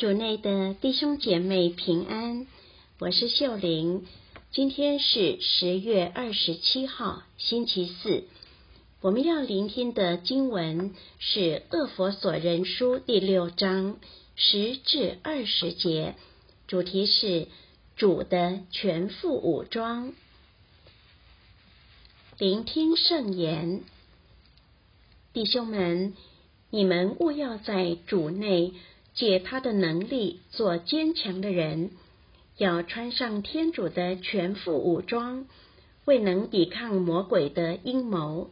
主内的弟兄姐妹平安，我是秀玲。今天是十月二十七号，星期四。我们要聆听的经文是《恶佛所人书》第六章十至二十节，主题是主的全副武装。聆听圣言，弟兄们，你们务要在主内。借他的能力做坚强的人，要穿上天主的全副武装，未能抵抗魔鬼的阴谋。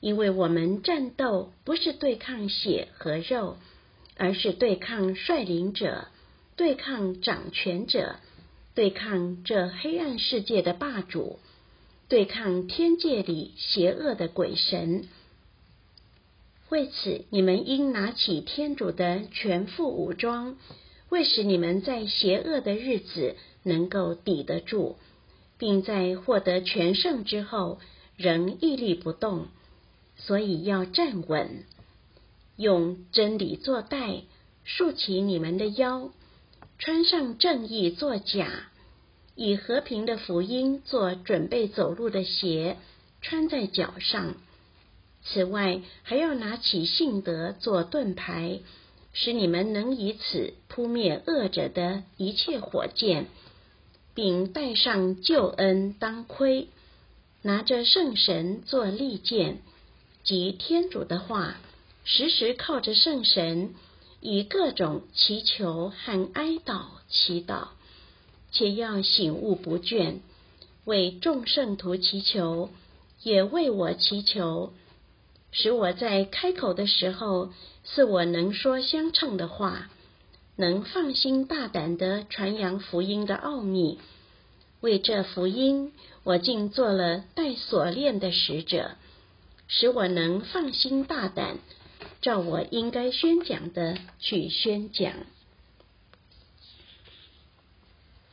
因为我们战斗不是对抗血和肉，而是对抗率领者，对抗掌权者，对抗这黑暗世界的霸主，对抗天界里邪恶的鬼神。为此，你们应拿起天主的全副武装，为使你们在邪恶的日子能够抵得住，并在获得全胜之后仍屹立不动。所以要站稳，用真理做带，竖起你们的腰，穿上正义做甲，以和平的福音做准备走路的鞋，穿在脚上。此外，还要拿起信德做盾牌，使你们能以此扑灭恶者的一切火箭，并带上救恩当盔，拿着圣神做利剑及天主的话，时时靠着圣神，以各种祈求和哀悼祈祷，且要醒悟不倦，为众圣徒祈求，也为我祈求。使我在开口的时候，是我能说相称的话，能放心大胆的传扬福音的奥秘。为这福音，我竟做了带锁链的使者，使我能放心大胆，照我应该宣讲的去宣讲。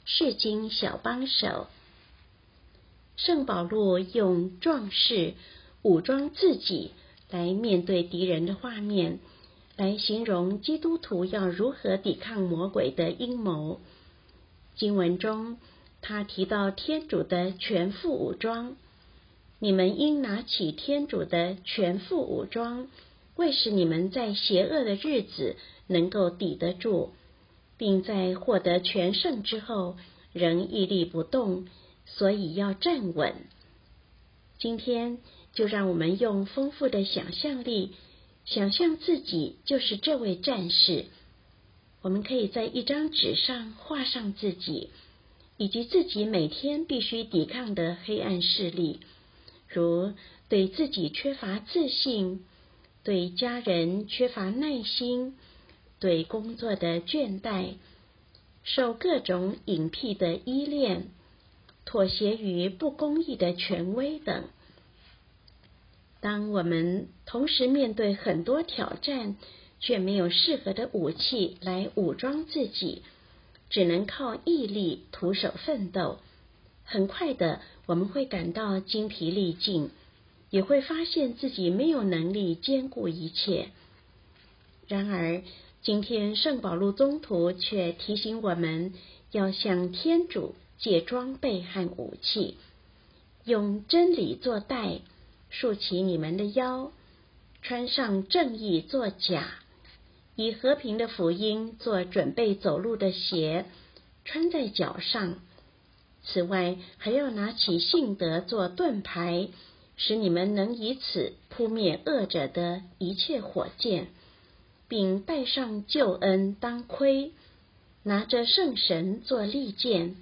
世经小帮手，圣保禄用壮士武装自己。来面对敌人的画面，来形容基督徒要如何抵抗魔鬼的阴谋。经文中，他提到天主的全副武装，你们应拿起天主的全副武装，为使你们在邪恶的日子能够抵得住，并在获得全胜之后仍屹立不动。所以要站稳。今天。就让我们用丰富的想象力，想象自己就是这位战士。我们可以在一张纸上画上自己，以及自己每天必须抵抗的黑暗势力，如对自己缺乏自信，对家人缺乏耐心，对工作的倦怠，受各种隐僻的依恋，妥协于不公义的权威等。当我们同时面对很多挑战，却没有适合的武器来武装自己，只能靠毅力徒手奋斗，很快的我们会感到精疲力尽，也会发现自己没有能力兼顾一切。然而，今天圣保禄宗徒却提醒我们要向天主借装备和武器，用真理做带。竖起你们的腰，穿上正义做甲，以和平的福音做准备走路的鞋，穿在脚上。此外，还要拿起信德做盾牌，使你们能以此扑灭恶者的一切火箭，并带上救恩当盔，拿着圣神做利剑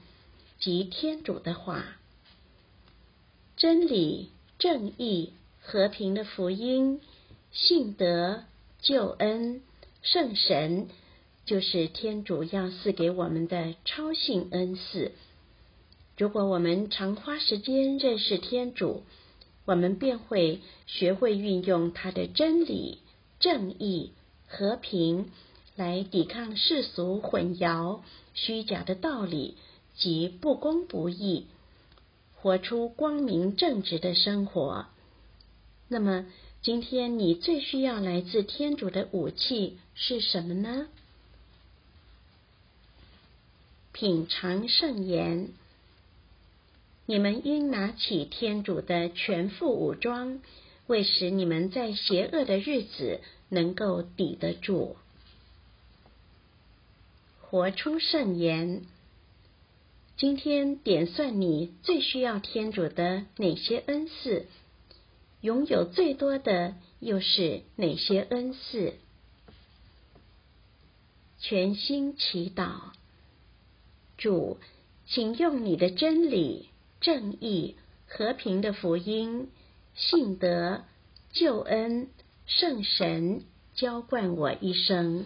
及天主的话，真理。正义、和平的福音、信德、救恩、圣神，就是天主要赐给我们的超性恩赐。如果我们常花时间认识天主，我们便会学会运用他的真理、正义、和平，来抵抗世俗混淆、虚假的道理及不公不义。活出光明正直的生活。那么，今天你最需要来自天主的武器是什么呢？品尝圣言。你们应拿起天主的全副武装，为使你们在邪恶的日子能够抵得住。活出圣言。今天点算你最需要天主的哪些恩赐？拥有最多的又是哪些恩赐？全心祈祷，主，请用你的真理。正义、和平的福音、信德、救恩、圣神浇灌我一生。